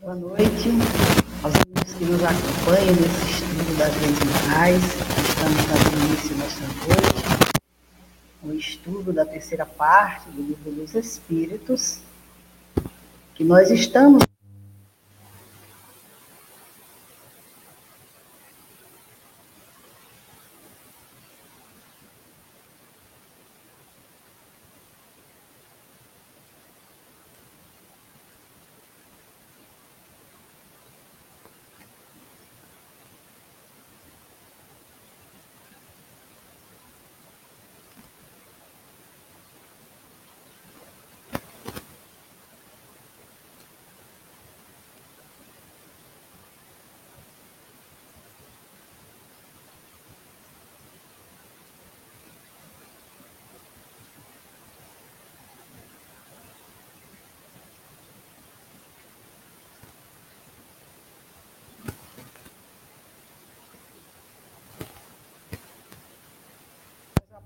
Boa noite aos amigos que nos acompanham nesse estudo das leis morais. Estamos dando início nesta noite o estudo da terceira parte do livro dos Espíritos, que nós estamos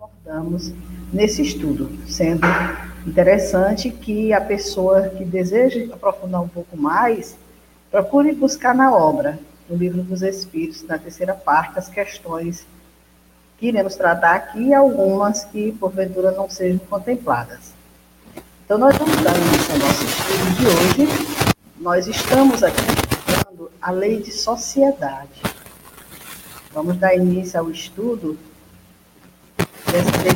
abordamos nesse estudo, sendo interessante que a pessoa que deseja aprofundar um pouco mais procure buscar na obra, no livro dos Espíritos, na terceira parte, as questões que iremos tratar aqui e algumas que porventura não sejam contempladas. Então, nós vamos dar início ao nosso estudo de hoje. Nós estamos aqui estudando a lei de sociedade. Vamos dar início ao estudo dessa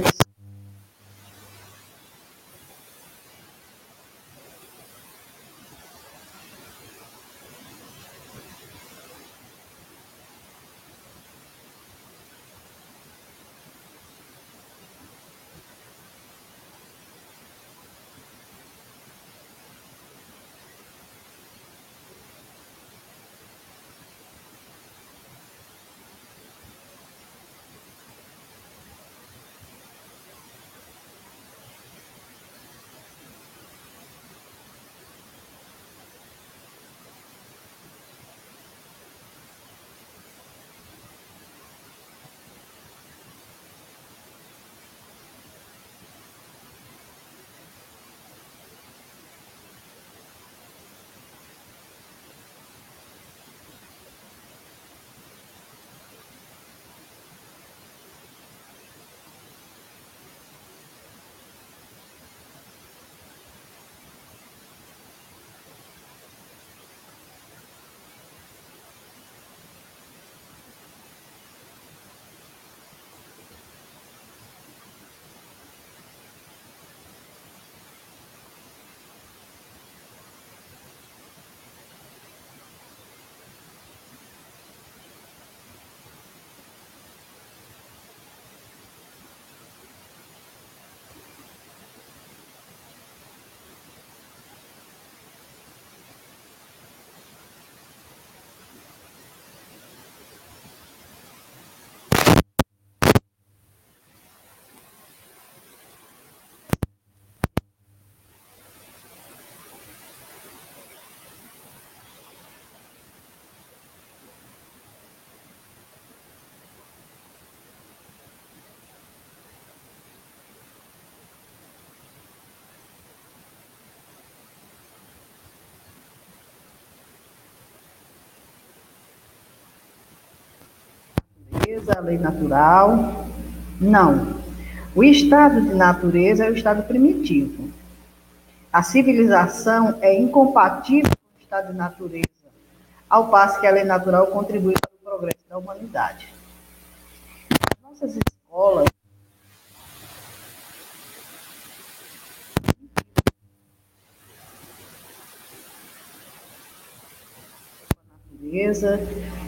natureza, a lei natural. Não. O estado de natureza é o estado primitivo. A civilização é incompatível com o estado de natureza, ao passo que a lei natural contribui para o progresso da humanidade. As nossas escolas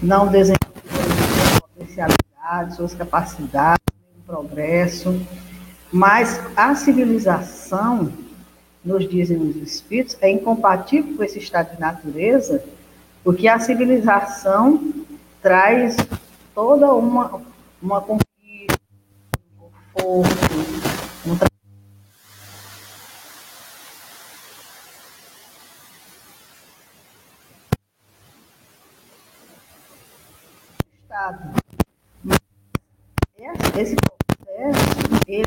não desenvolvem suas capacidades, o progresso, mas a civilização, nos dizem os espíritos, é incompatível com esse estado de natureza, porque a civilização traz toda uma, uma conquista, um conforto, Esse processo, ele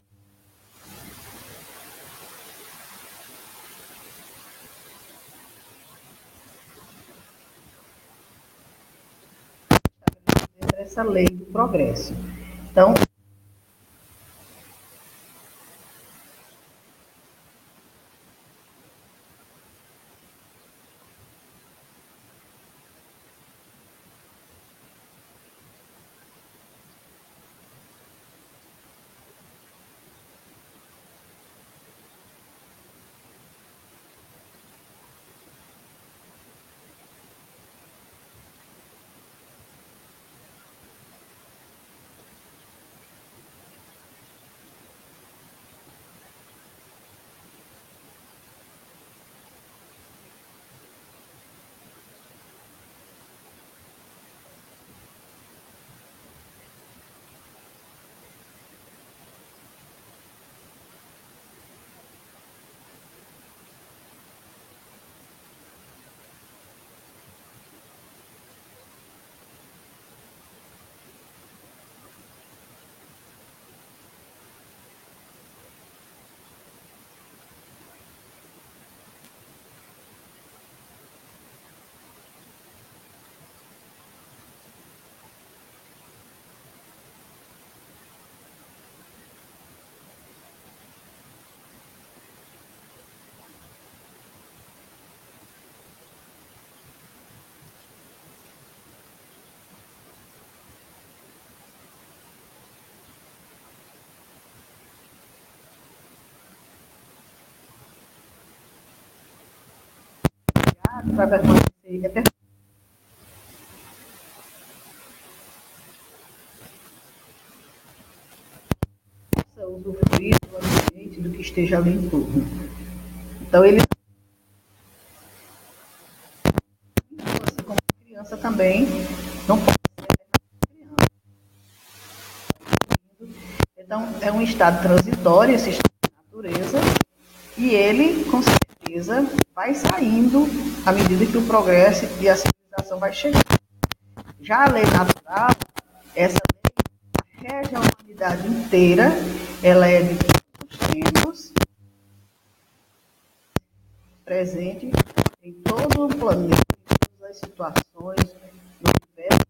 essa lei do progresso. Então, vai permanecer é usufruir do ambiente do que esteja ali em torno. Então ele assim como criança também não pode ser criança. Então é um estado transitório esse estado de natureza e ele com certeza vai saindo à medida que o progresso e a civilização vai chegando. Já a lei natural, essa lei rege a humanidade inteira, ela é de todos os tempos, presente em todo o planeta, em todas as situações, no universo,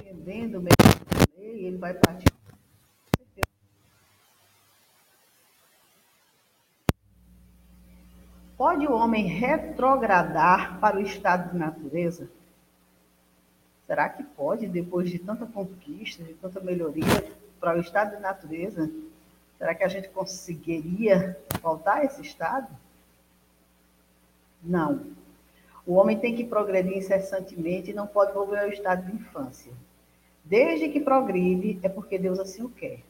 entendendo meio da lei, ele vai partir Pode o homem retrogradar para o estado de natureza? Será que pode, depois de tanta conquista, de tanta melhoria, para o estado de natureza? Será que a gente conseguiria voltar a esse estado? Não. O homem tem que progredir incessantemente e não pode volver ao estado de infância. Desde que progride, é porque Deus assim o quer.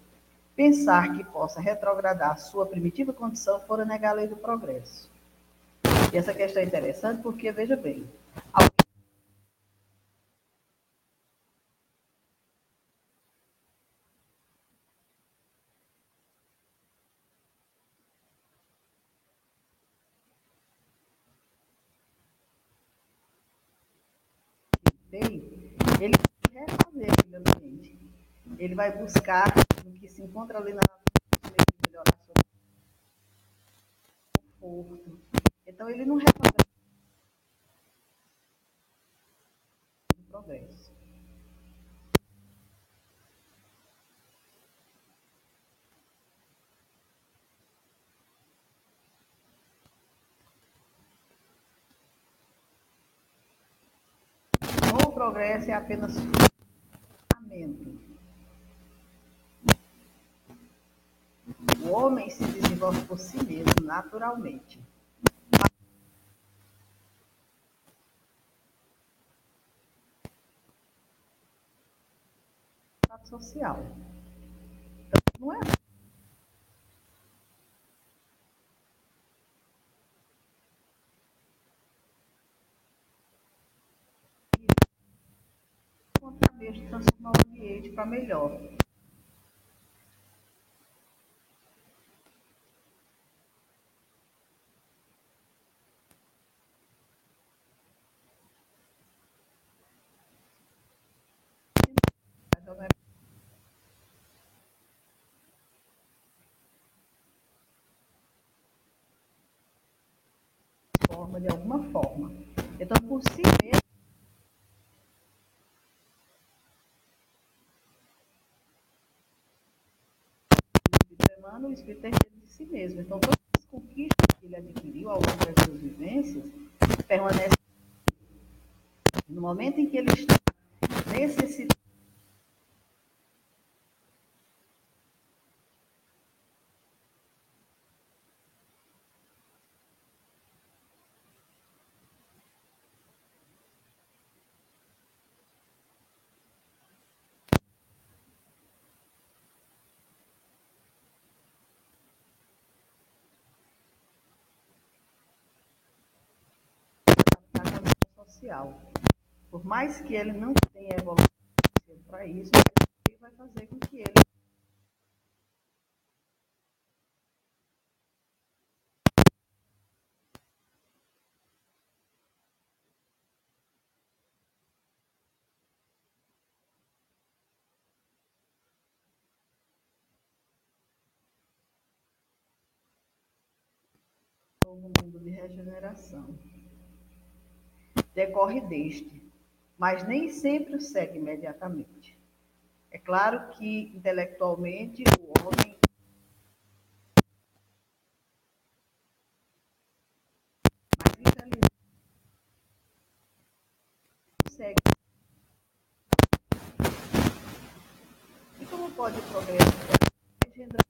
Pensar que possa retrogradar sua primitiva condição fora negar a lei do progresso. Essa questão é interessante porque, veja bem, ele vai refazer aquele ambiente. Ele vai buscar o que se encontra ali na natureza, melhorar seu conforto, então, ele não resolve o progresso. O progresso é apenas fundamento. O homem se desenvolve por si mesmo, naturalmente. Social. Então, não é contexto transformar o ambiente para melhor. forma, de alguma forma. Então, por si mesmo. O espírito é de si mesmo. Então, todas as conquistas que ele adquiriu ao longo das suas vivências permanecem. No momento em que ele está necessitando social. Por mais que ele não tenha evolução para isso, ele vai fazer com que ele novo mundo de regeneração decorre deste, mas nem sempre o segue imediatamente. É claro que, intelectualmente, o homem mas infelizmente segue. E como pode o progresso engendrar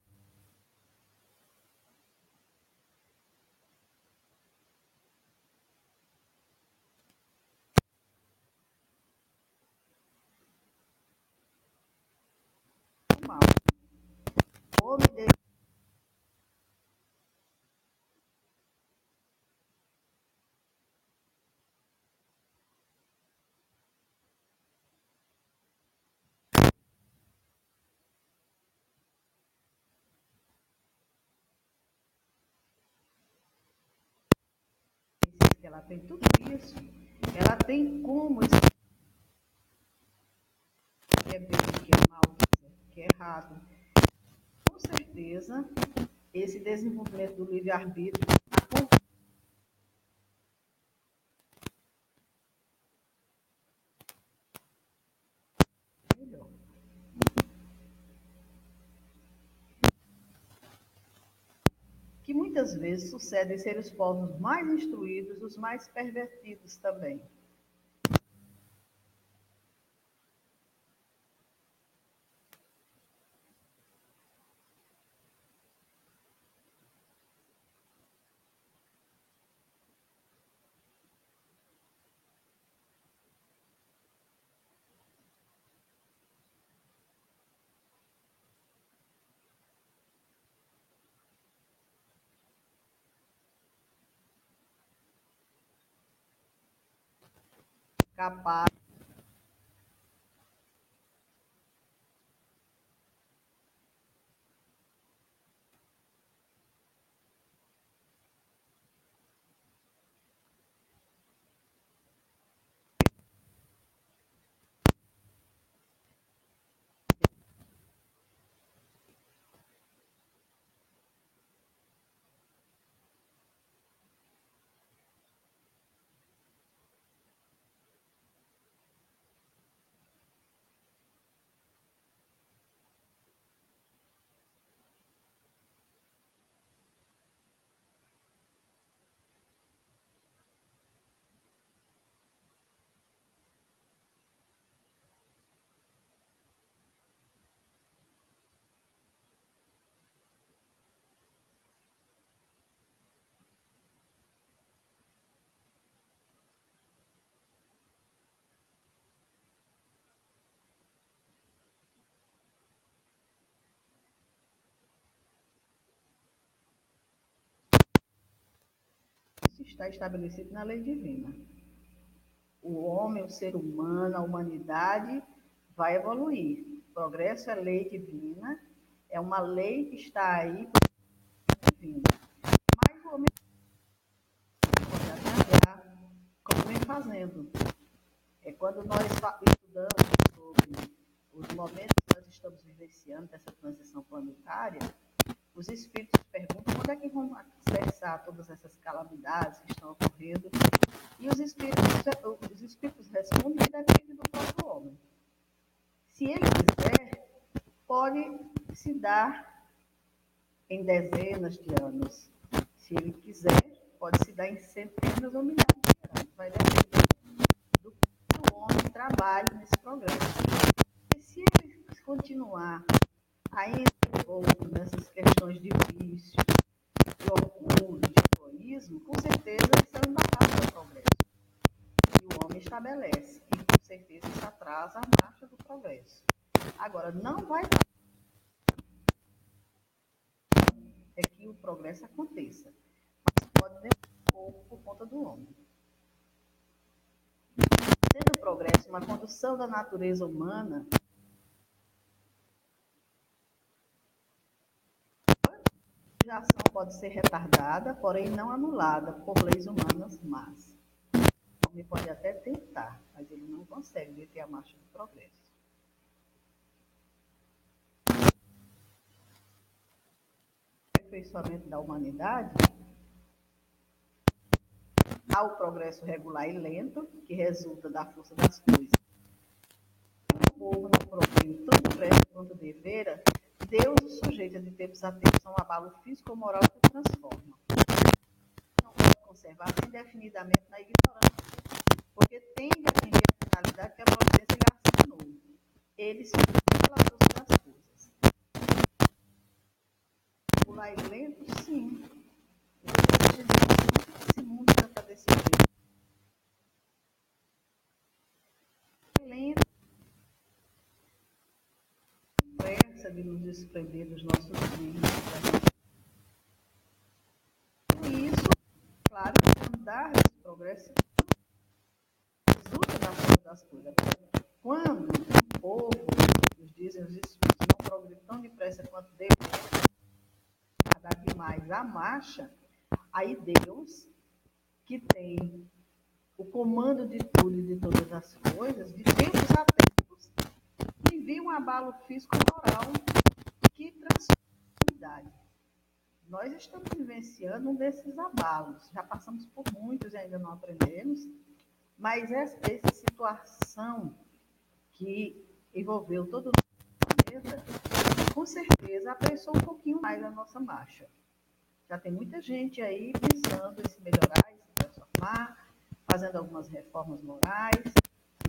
homem dele. Ela tem tudo isso, ela tem como é bem, que é mal, que é errado, com certeza, esse desenvolvimento do livre-arbítrio melhor. Que muitas vezes sucedem ser os povos mais instruídos, os mais pervertidos também. Capaz está estabelecido na lei divina. O homem, o ser humano, a humanidade vai evoluir. O progresso é lei divina, é uma lei que está aí divina. Mas o homem como vem fazendo. É quando nós estudamos sobre os momentos que nós estamos vivenciando dessa transição planetária, os espíritos perguntam quando é que vão acessar todas essas calamidades que estão ocorrendo. E os espíritos, os espíritos respondem que depende do próprio homem. Se ele quiser, pode se dar em dezenas de anos. Se ele quiser, pode se dar em centenas ou milhares de anos. Vai depender do que o homem trabalhe nesse programa. E se ele continuar ainda envolto nessas questões de vício, de orgulho, de egoísmo, com certeza isso é embarrado ao progresso. E o homem estabelece. E com certeza isso atrasa a marcha do progresso. Agora, não vai é que o progresso aconteça, mas pode demorar um pouco por conta do homem. Sendo o progresso uma condução da natureza humana, a ação pode ser retardada, porém não anulada por leis humanas más. O homem pode até tentar, mas ele não consegue deter a marcha do progresso. aperfeiçoamento da humanidade, há o progresso regular e lento, que resulta da força das coisas. O povo não provém tanto depressa quanto devera, Deus o sujeita de tempos a tempos a um abalo físico ou moral que o transforma. Não pode conservar-se indefinidamente na ignorância, porque tem de atender a finalidade que a providência lhe assinou. Ele se pela força das coisas mais lento? Sim. Esse mundo já está desse jeito. Lento. De nos desprender dos nossos vícios. E isso, claro, andar nesse progresso resulta da força das coisas. Quando o povo, nos dizem os espíritos, não progride tão depressa quanto deve, retardar demais a marcha, aí Deus, que tem o comando de tudo e de todas as coisas, de tempos a envia um abalo físico-moral que transforma a. Nós estamos vivenciando um desses abalos. Já passamos por muitos e ainda não aprendemos, mas essa, essa situação que envolveu todo o planeta com certeza apressou um pouquinho mais a nossa marcha. Já tem muita gente aí pensando em se melhorar, em se transformar, fazendo algumas reformas morais,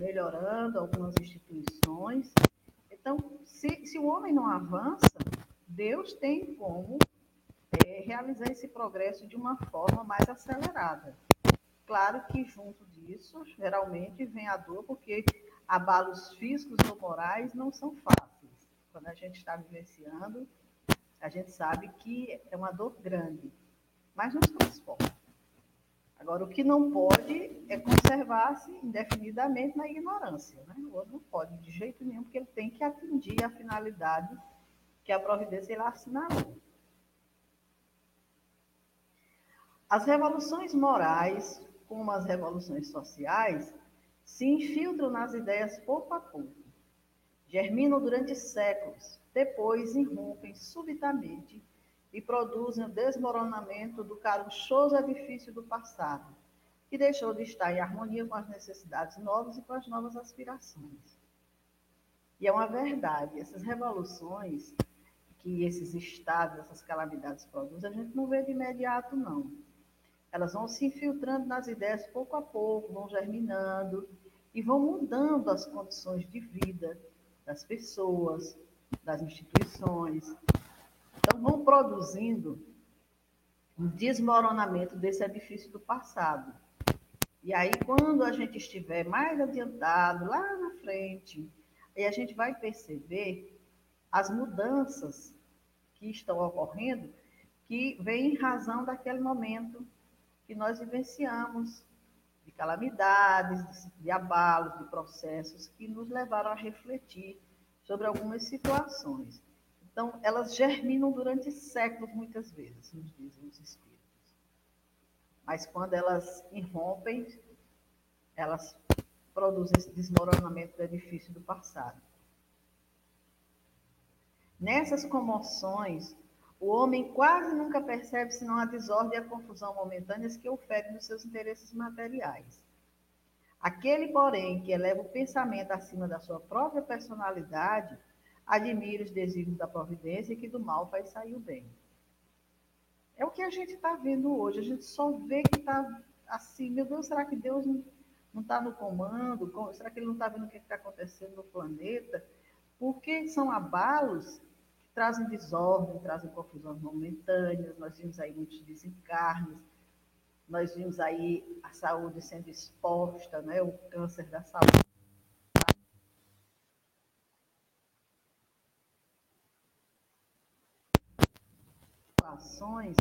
melhorando algumas instituições. Então, se, se o homem não avança, Deus tem como é, realizar esse progresso de uma forma mais acelerada. Claro que junto disso, geralmente vem a dor, porque abalos físicos ou morais não são fáceis quando a gente está vivenciando, a gente sabe que é uma dor grande, mas nos transforma. Agora, o que não pode é conservar-se indefinidamente na ignorância. Né? O outro não pode de jeito nenhum, porque ele tem que atingir a finalidade que a providência ele assinalou. As revoluções morais, como as revoluções sociais, se infiltram nas ideias pouco a pouco germinam durante séculos, depois irrompem subitamente e produzem o desmoronamento do caruchoso edifício do passado, que deixou de estar em harmonia com as necessidades novas e com as novas aspirações. E é uma verdade, essas revoluções que esses estados, essas calamidades produzem, a gente não vê de imediato, não. Elas vão se infiltrando nas ideias pouco a pouco, vão germinando e vão mudando as condições de vida, das pessoas, das instituições. Vão produzindo um desmoronamento desse edifício do passado. E aí, quando a gente estiver mais adiantado, lá na frente, aí a gente vai perceber as mudanças que estão ocorrendo, que vêm em razão daquele momento que nós vivenciamos, de calamidades, de abalos, de processos que nos levaram a refletir sobre algumas situações. Então, elas germinam durante séculos, muitas vezes, nos dizem os espíritos. Mas quando elas irrompem, elas produzem esse desmoronamento do edifício do passado. Nessas comoções, o homem quase nunca percebe senão a desordem e a confusão momentâneas que oferem nos seus interesses materiais. Aquele, porém, que eleva o pensamento acima da sua própria personalidade, admira os desígnios da providência e que do mal faz sair o bem. É o que a gente está vendo hoje. A gente só vê que está assim, meu Deus, será que Deus não está no comando? Será que ele não está vendo o que está acontecendo no planeta? Porque são abalos que trazem desordem, trazem confusões momentâneas, nós vimos aí muitos desencarnes, nós vimos aí a saúde sendo exposta, né, o câncer da saúde. Ações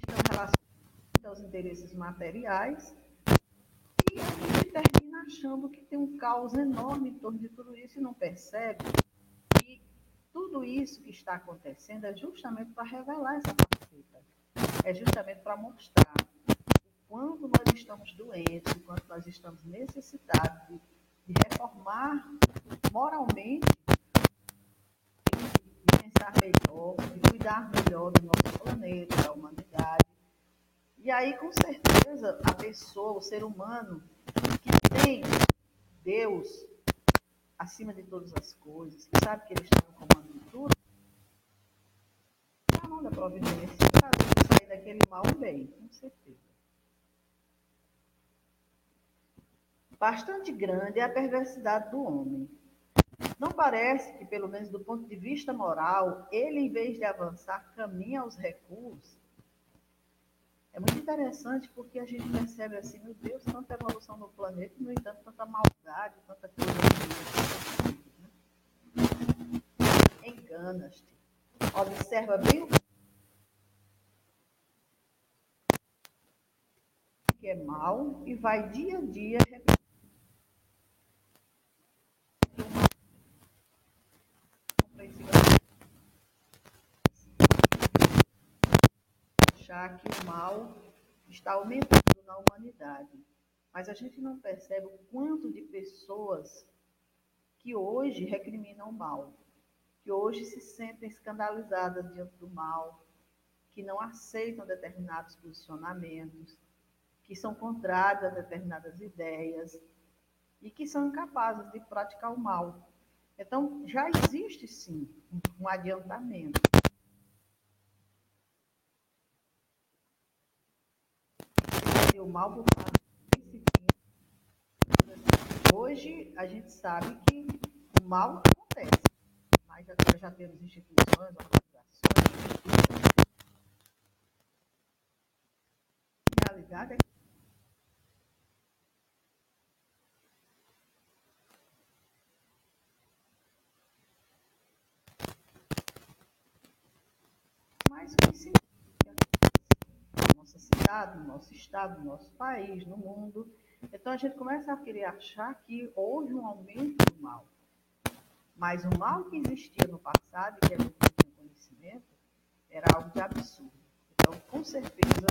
estão relacionadas aos interesses materiais e a gente termina achando que tem um caos enorme em torno de tudo isso e não percebe que tudo isso que está acontecendo é justamente para revelar essa faceta, é justamente para mostrar quando nós estamos doentes, quando nós estamos necessitados de, de reformar moralmente, pensar melhor, de cuidar melhor do nosso planeta, da humanidade. E aí, com certeza, a pessoa, o ser humano, que tem Deus acima de todas as coisas, que sabe que Ele está no comando de tudo, a mão da providência para sair daquele mal bem, com certeza. bastante grande é a perversidade do homem. Não parece que, pelo menos do ponto de vista moral, ele, em vez de avançar, caminha aos recursos? É muito interessante porque a gente percebe assim, meu Deus, tanta evolução no planeta no entanto, tanta maldade, tanta coisa. Né? Enganas-te. Observa bem o que é mal e vai dia a dia que o mal está aumentando na humanidade. Mas a gente não percebe o quanto de pessoas que hoje recriminam o mal, que hoje se sentem escandalizadas diante do mal, que não aceitam determinados posicionamentos, que são contrários a determinadas ideias e que são incapazes de praticar o mal. Então, já existe sim um adiantamento. O mal parte Hoje a gente sabe que o mal acontece, mas já, já temos instituições, organizações. A realidade é que mas o no nosso estado, no nosso país, no mundo. Então a gente começa a querer achar que houve um aumento do mal. Mas o mal que existia no passado, que não tinha conhecimento, era algo de absurdo. Então, com certeza,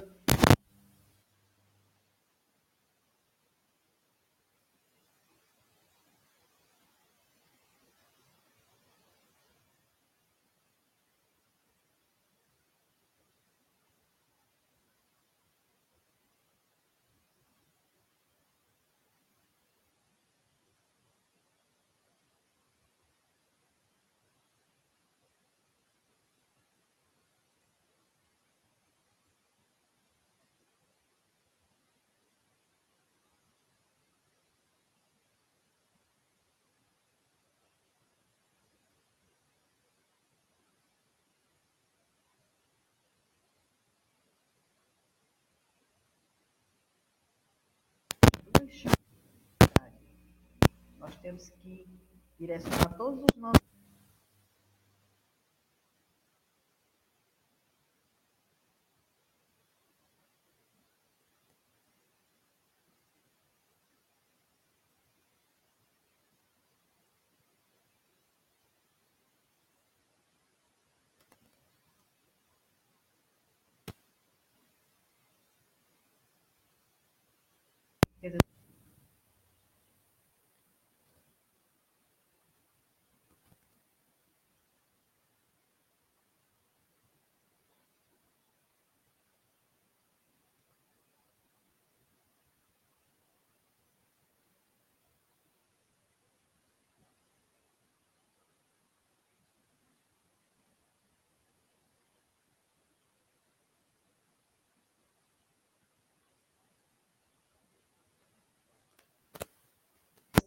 Nós temos que direcionar todos os nossos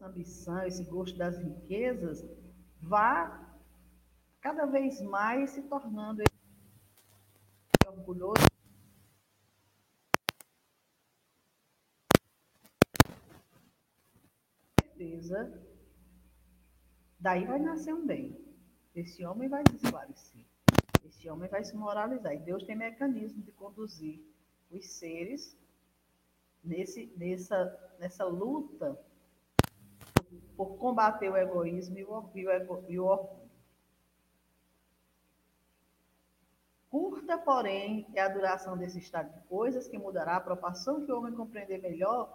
ambição, esse gosto das riquezas, vá cada vez mais se tornando orgulhoso. Certeza, daí vai nascer um bem. Esse homem vai se esclarecer. Esse homem vai se moralizar. E Deus tem mecanismo de conduzir os seres nesse, nessa, nessa luta por combater o egoísmo e o, e o, e o orgulho. Curta, porém, é a duração desse estado de coisas que mudará a proporção que o homem compreender melhor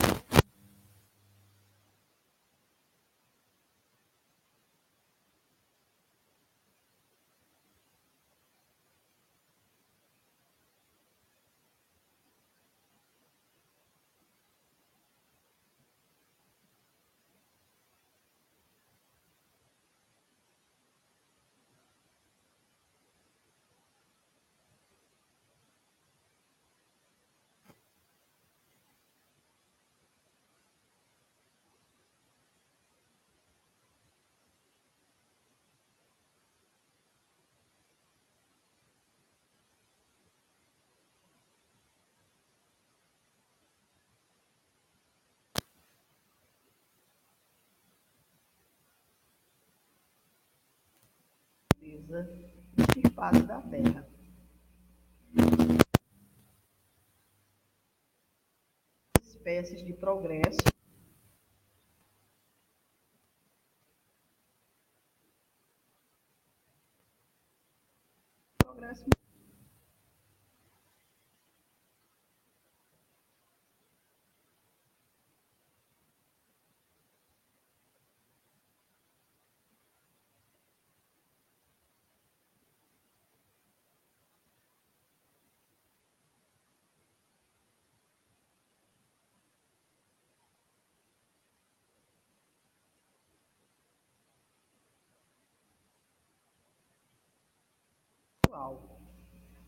e fase da Terra. Espécies de progresso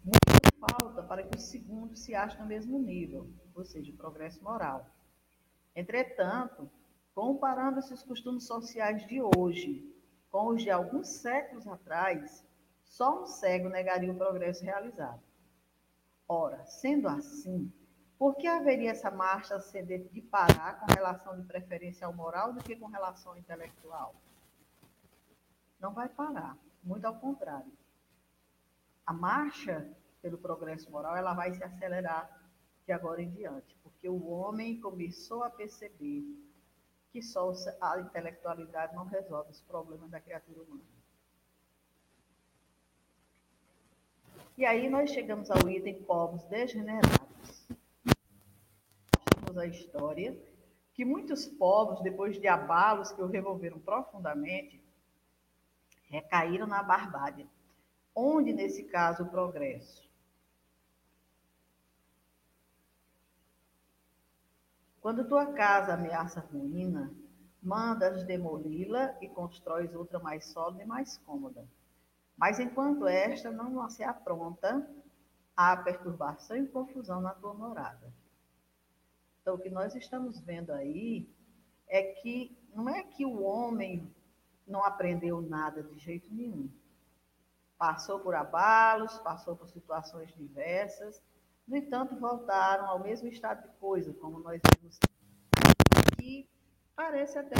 Muito falta para que o segundo se ache no mesmo nível, ou seja, o progresso moral. Entretanto, comparando-se os costumes sociais de hoje com os de alguns séculos atrás, só um cego negaria o progresso realizado. Ora, sendo assim, por que haveria essa marcha ascendente de parar com relação de preferência ao moral do que com relação ao intelectual? Não vai parar, muito ao contrário a marcha pelo progresso moral ela vai se acelerar de agora em diante, porque o homem começou a perceber que só a intelectualidade não resolve os problemas da criatura humana. E aí nós chegamos ao item povos degenerados. Temos a história que muitos povos, depois de abalos que o revolveram profundamente, recaíram na barbárie Onde, nesse caso, o progresso? Quando tua casa ameaça ruína, mandas demoli-la e constróis outra mais sólida e mais cômoda. Mas enquanto esta não se apronta, há perturbação e confusão na tua morada. Então, o que nós estamos vendo aí é que não é que o homem não aprendeu nada de jeito nenhum passou por abalos, passou por situações diversas, no entanto, voltaram ao mesmo estado de coisa, como nós vimos, que parece até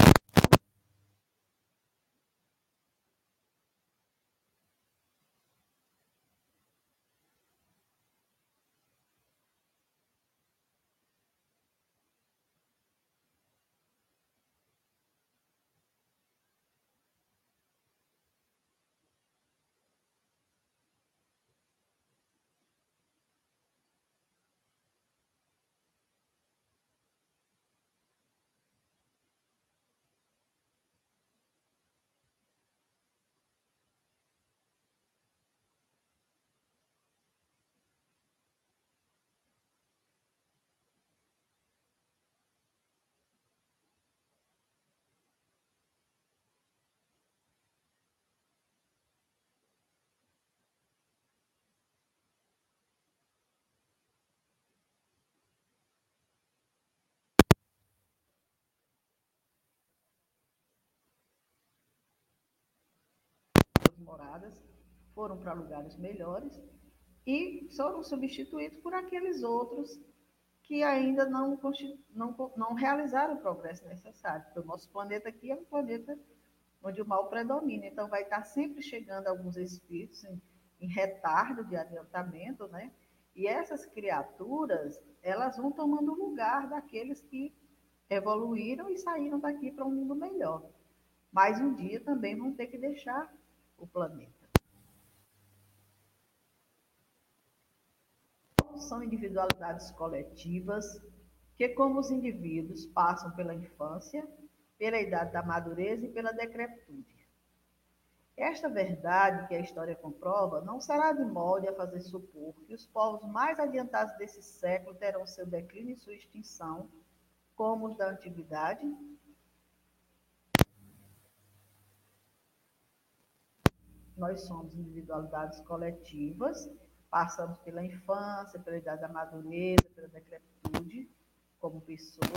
moradas foram para lugares melhores e foram substituídos por aqueles outros que ainda não, não, não realizaram o progresso necessário. Porque o nosso planeta aqui é um planeta onde o mal predomina. Então, vai estar sempre chegando alguns espíritos em, em retardo de adiantamento, né? E essas criaturas, elas vão tomando o lugar daqueles que evoluíram e saíram daqui para um mundo melhor. Mas um dia também vão ter que deixar o planeta. São individualidades coletivas que, como os indivíduos, passam pela infância, pela idade da madureza e pela decrepitude. Esta verdade que a história comprova não será de molde a fazer supor que os povos mais adiantados desse século terão seu declínio e sua extinção, como os da antiguidade, nós somos individualidades coletivas, passamos pela infância, pela idade da madureza, pela decrepitude, como pessoas.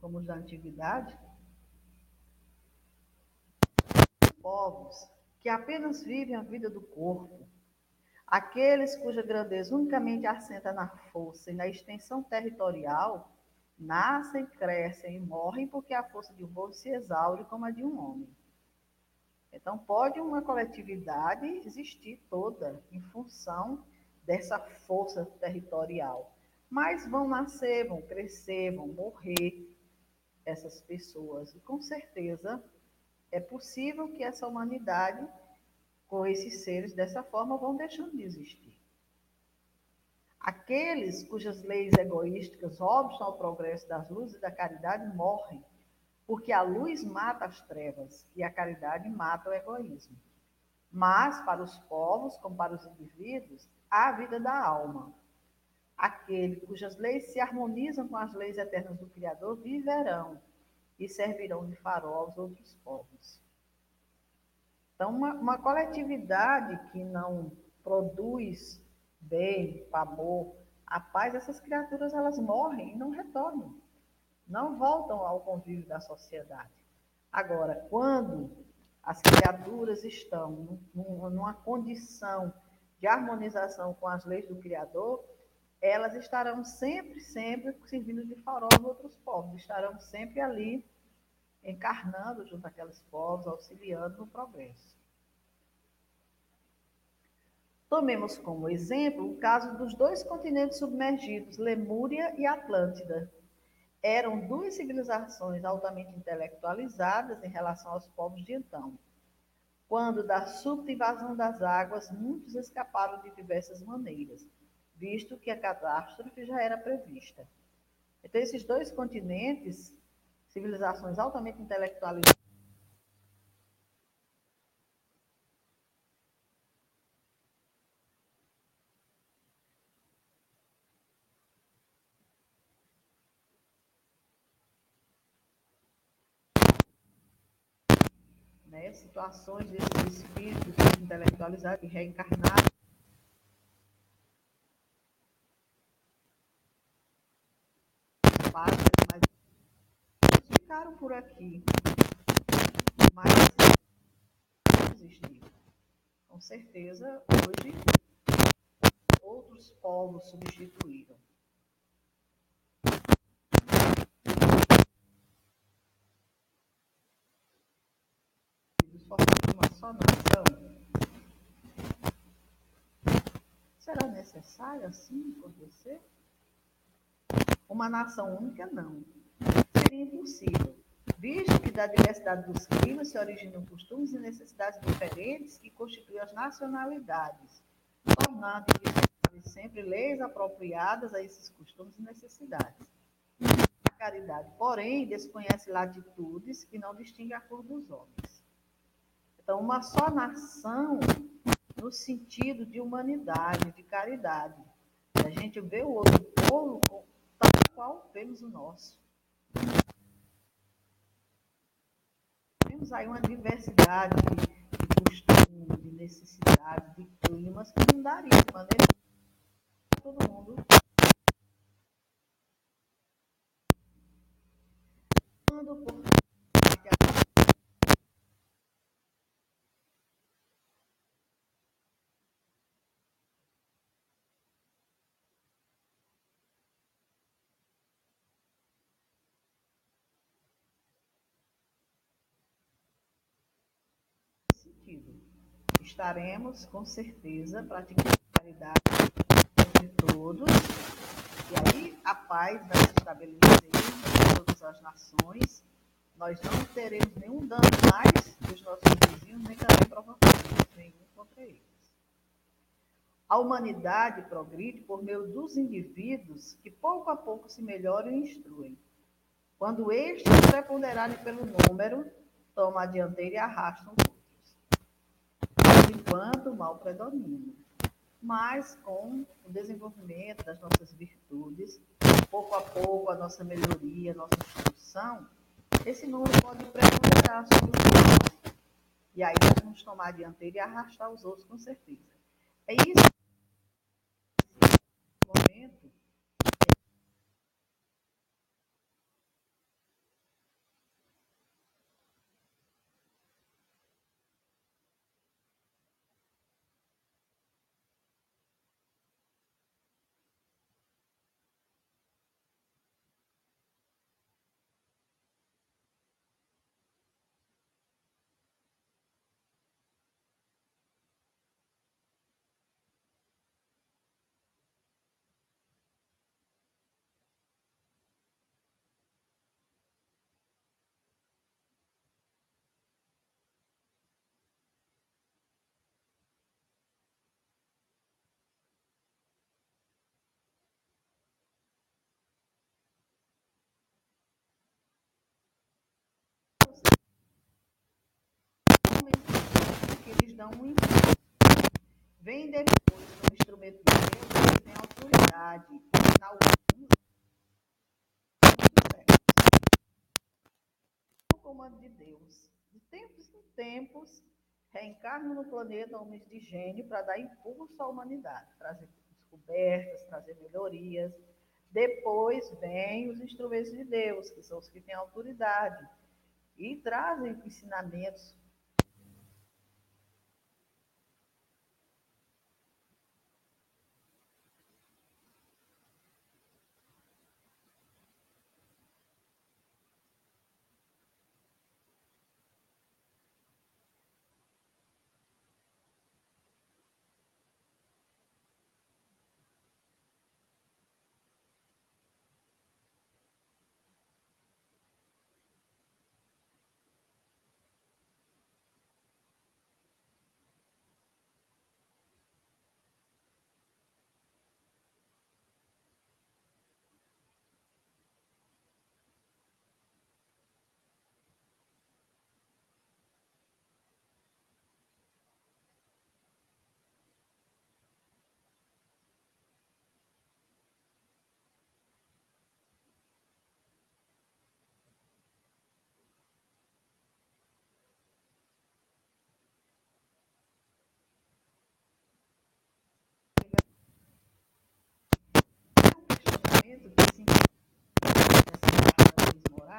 Como os da antiguidade, povos que apenas vivem a vida do corpo, aqueles cuja grandeza unicamente assenta na força e na extensão territorial, nascem, crescem e morrem porque a força de um povo se exaure como a de um homem. Então, pode uma coletividade existir toda em função dessa força territorial, mas vão nascer, vão crescer, vão morrer essas pessoas. E com certeza é possível que essa humanidade, com esses seres dessa forma, vão deixando de existir. Aqueles cujas leis egoísticas obstam ao progresso das luzes e da caridade morrem, porque a luz mata as trevas e a caridade mata o egoísmo. Mas para os povos, como para os indivíduos, há a vida da alma. Aquele cujas leis se harmonizam com as leis eternas do Criador viverão e servirão de farol aos outros povos. Então, uma, uma coletividade que não produz bem, o amor, a paz, essas criaturas elas morrem e não retornam, não voltam ao convívio da sociedade. Agora, quando as criaturas estão numa condição de harmonização com as leis do Criador, elas estarão sempre, sempre servindo de farol nos outros povos, estarão sempre ali encarnando junto àqueles povos, auxiliando no progresso. Tomemos como exemplo o caso dos dois continentes submergidos, Lemúria e Atlântida. Eram duas civilizações altamente intelectualizadas em relação aos povos de então. Quando da súbita invasão das águas, muitos escaparam de diversas maneiras, visto que a catástrofe já era prevista. Então, esses dois continentes, civilizações altamente intelectualizadas, né, situações desses espíritos intelectualizados e reencarnados. Mas ficaram por aqui, mas existiram. Com certeza, hoje, outros povos substituíram. formando uma só nação? Será necessário assim acontecer? Uma nação única, não. Seria impossível, visto que da diversidade dos climas se originam costumes e necessidades diferentes que constituem as nacionalidades, tornando sempre leis apropriadas a esses costumes e necessidades. A caridade, porém, desconhece latitudes que não distingue a cor dos homens. Então, uma só nação no sentido de humanidade, de caridade. A gente vê o outro povo tal qual vemos o nosso. Temos aí uma diversidade de, de costumes, de necessidades, de climas que não daria de maneira todo mundo sentido. Estaremos, com certeza, praticando caridade entre todos, e aí a paz vai se estabelecer em todas as nações. Nós não teremos nenhum dano mais dos nossos vizinhos, nem também provocaremos nenhum contra eles. A humanidade progride por meio dos indivíduos que pouco a pouco se melhoram e instruem. Quando estes preponderarem pelo número, tomam a dianteira e arrastam outros. Enquanto o mal predomina. Mas com o desenvolvimento das nossas virtudes, pouco a pouco a nossa melhoria, a nossa instrução, esse número pode preponderar sobre o outros. E aí nós vamos tomar dianteira e arrastar os outros com certeza. É isso. momento que eles dão um impulso. Vem depois um instrumento de Deus que tem autoridade na alguns o comando de Deus. De tempos em tempos, reencarnam no planeta homens de gênio para dar impulso à humanidade, trazer descobertas, trazer melhorias. Depois vêm os instrumentos de Deus, que são os que têm autoridade, e trazem ensinamentos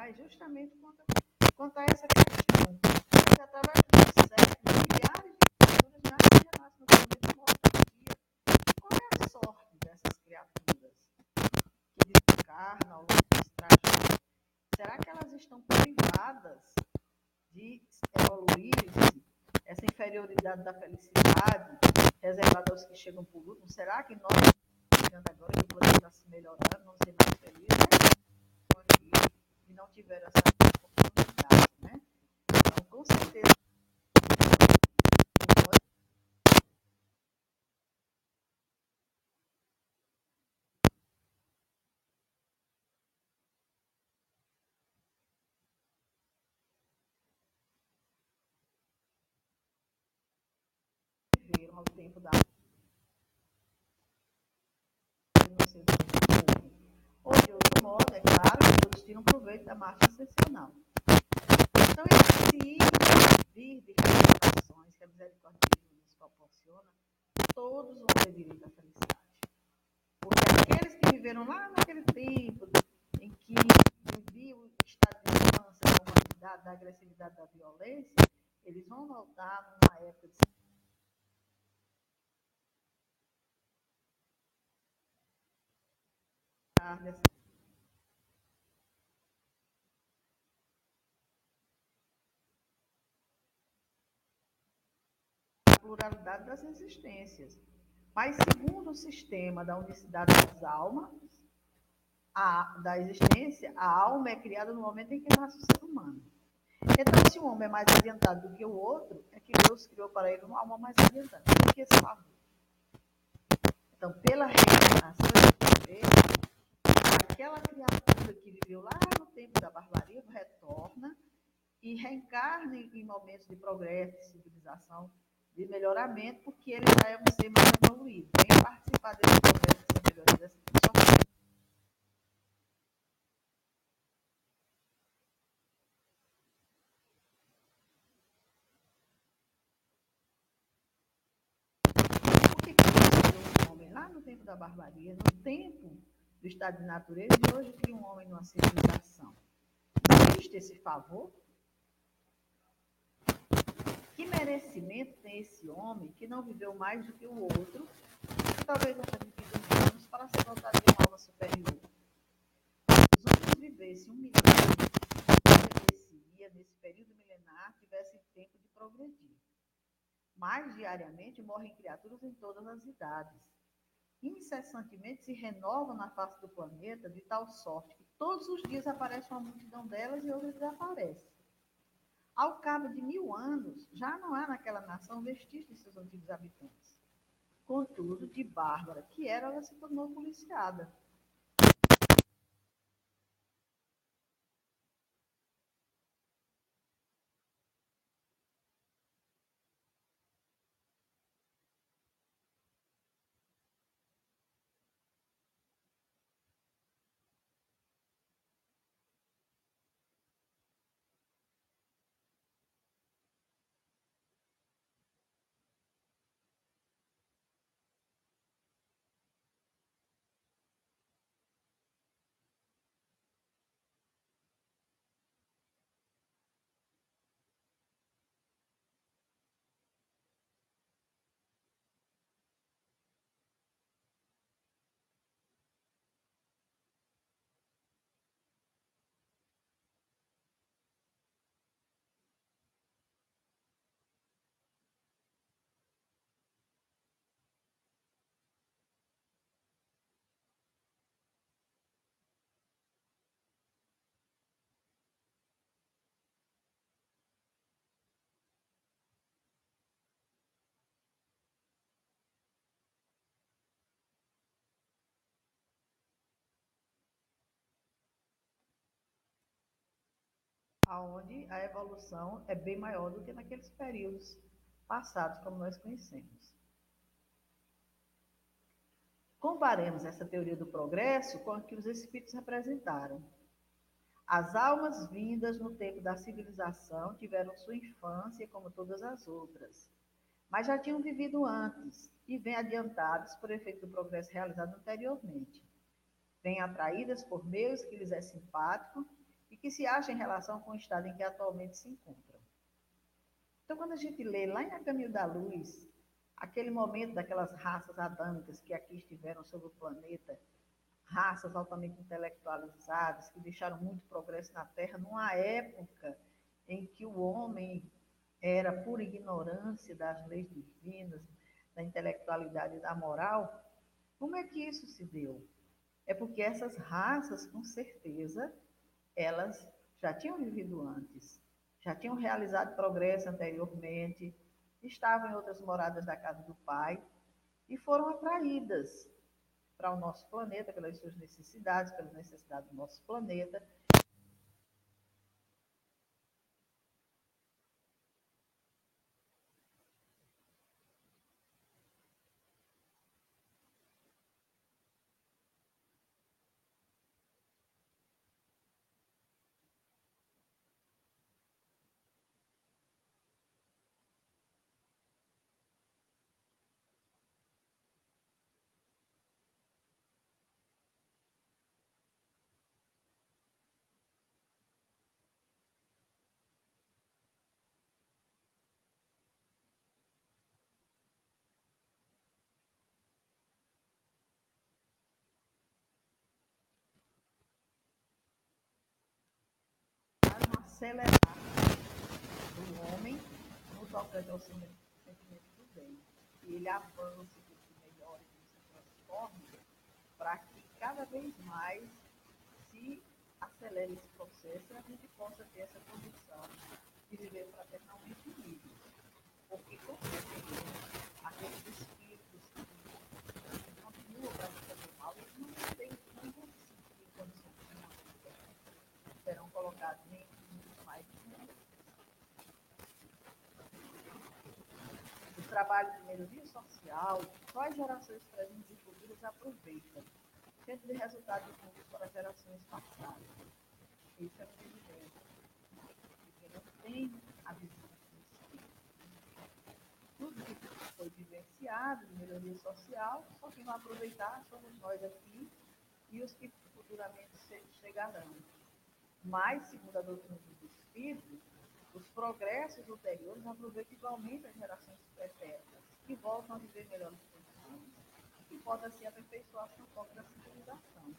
morais justamente quanto, a essa questão. Porque através dos séculos, milhares de criaturas nascem e renascem no planeta morrem dia. Qual é a sorte dessas criaturas que desencarnam ao longo desse trajeto? Será que elas estão privadas de evoluir-se? Essa inferioridade da felicidade reservada aos que chegam por último, será que nós, chegando agora, que o planeta está se melhorando, não ser mais felizes? Não tiveram essa oportunidade, né? Então, com certeza, viveram ao tempo da no seu ou de outro modo, é claro, todos tiram proveito da marcha excepcional. Então, esse vir de realizações que a misericórdia Deus nos proporciona, todos vão ter direito à felicidade. Porque aqueles que viveram lá naquele tempo em que viviam o estado de infância da humanidade, da agressividade, da violência, eles vão voltar numa época de dessa pluralidade das existências. Mas, segundo o sistema da unicidade das almas, a, da existência, a alma é criada no momento em que nasce o ser humano. Então, se um homem é mais adiantado do que o outro, é que Deus criou para ele uma alma mais adiantada. Por que esse? Então, pela reencarnação, aquela criatura que viveu lá no tempo da barbaria retorna e reencarna em momentos de progresso, de civilização, de melhoramento, porque ele já é um ser mais evoluído. Vem participar desse progresso, dessa melhoria, dessa homem lá no tempo da barbaria, no tempo do estado de natureza, e hoje cria um homem numa civilização? Existe esse favor? Que merecimento tem esse homem que não viveu mais do que o outro, que talvez tenha vivido anos para ser dotado de uma alma superior? Se os homens vivessem um milênio, mereceria, nesse período milenar, tivessem tempo de progredir. Mas, diariamente, morrem criaturas em todas as idades. Incessantemente se renovam na face do planeta de tal sorte que todos os dias aparece uma multidão delas e outras desaparecem. Ao cabo de mil anos, já não há naquela nação vestígios de seus antigos habitantes. Contudo, de Bárbara, que era, ela se tornou policiada. Aonde a evolução é bem maior do que naqueles períodos passados, como nós conhecemos. Comparemos essa teoria do progresso com a que os espíritos representaram. As almas vindas no tempo da civilização tiveram sua infância como todas as outras, mas já tinham vivido antes e vêm adiantadas por efeito do progresso realizado anteriormente. Vêm atraídas por meios que lhes é simpático e que se acha em relação com o estado em que atualmente se encontram. Então, quando a gente lê lá em A Caminho da Luz, aquele momento daquelas raças adâmicas que aqui estiveram sobre o planeta, raças altamente intelectualizadas, que deixaram muito progresso na Terra, numa época em que o homem era pura ignorância das leis divinas, da intelectualidade e da moral, como é que isso se deu? É porque essas raças, com certeza, elas já tinham vivido antes, já tinham realizado progresso anteriormente, estavam em outras moradas da casa do Pai e foram atraídas para o nosso planeta pelas suas necessidades, pelas necessidades do nosso planeta, acelerar do homem no tocante ao sentimento também, que ele avance, que se melhore, que se transforme, para que cada vez mais se acelere esse processo e a gente possa ter essa condição de viver fraternalmente unidos. Porque, com certeza, aqueles espíritos que continuam praticando mal, eles não têm, não vão se sentir em condições de uma serão colocados em muitos mais O trabalho de melhoria social, só as gerações presentes e futuras aproveitam, sendo de resultado de para gerações passadas. Isso é muito evidente. Porque não tem a visão Tudo que foi vivenciado de melhoria social, só que não aproveitar somos nós aqui e os que futuramente chegarão. Mas, segundo a doutrina dos Espíritos, os progressos ulteriores aproveitam igualmente as gerações pretéritas, que voltam a viver melhores condições e que podem assim aperfeiçoar sua própria civilização.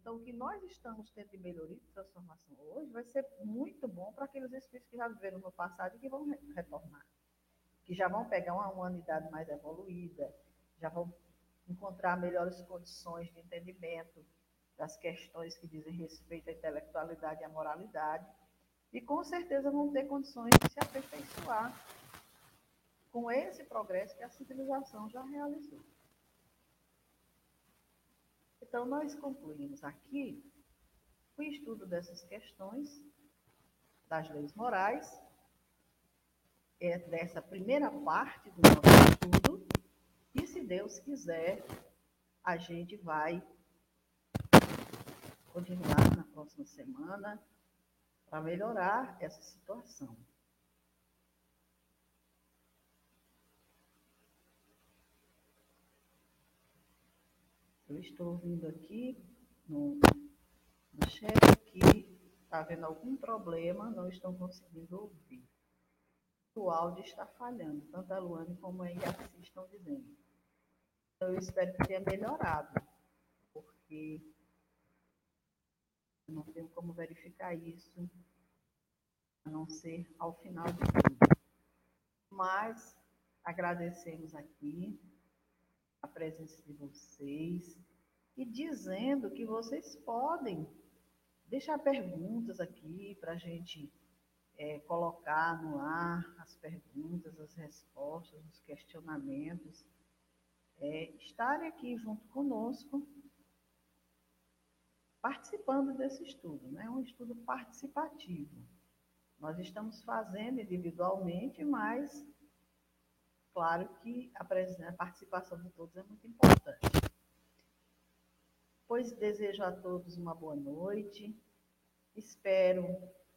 Então, o que nós estamos tendo de melhoria e transformação hoje vai ser muito bom para aqueles espíritos que já viveram no passado e que vão retornar. Que já vão pegar uma humanidade mais evoluída, já vão encontrar melhores condições de entendimento das questões que dizem respeito à intelectualidade e à moralidade, e com certeza vão ter condições de se aperfeiçoar com esse progresso que a civilização já realizou. Então, nós concluímos aqui o estudo dessas questões das leis morais, é dessa primeira parte do nosso estudo, e se Deus quiser, a gente vai continuar na próxima semana para melhorar essa situação. Eu estou ouvindo aqui no, no chat que está havendo algum problema, não estão conseguindo ouvir. O áudio está falhando, tanto a Luane como a Iaci estão dizendo. Então, eu espero que tenha melhorado, porque não tenho como verificar isso, a não ser ao final de tudo. Mas agradecemos aqui a presença de vocês e dizendo que vocês podem deixar perguntas aqui para a gente é, colocar no ar as perguntas, as respostas, os questionamentos. É, estarem aqui junto conosco, participando desse estudo, né? um estudo participativo. Nós estamos fazendo individualmente, mas claro que a, a participação de todos é muito importante. Pois desejo a todos uma boa noite. Espero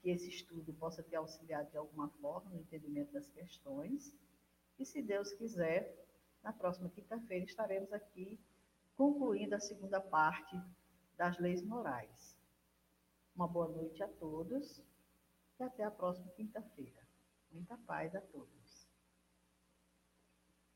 que esse estudo possa ter auxiliado de alguma forma no entendimento das questões. E se Deus quiser, na próxima quinta-feira estaremos aqui concluindo a segunda parte das leis morais. Uma boa noite a todos e até a próxima quinta-feira. Muita paz a todos.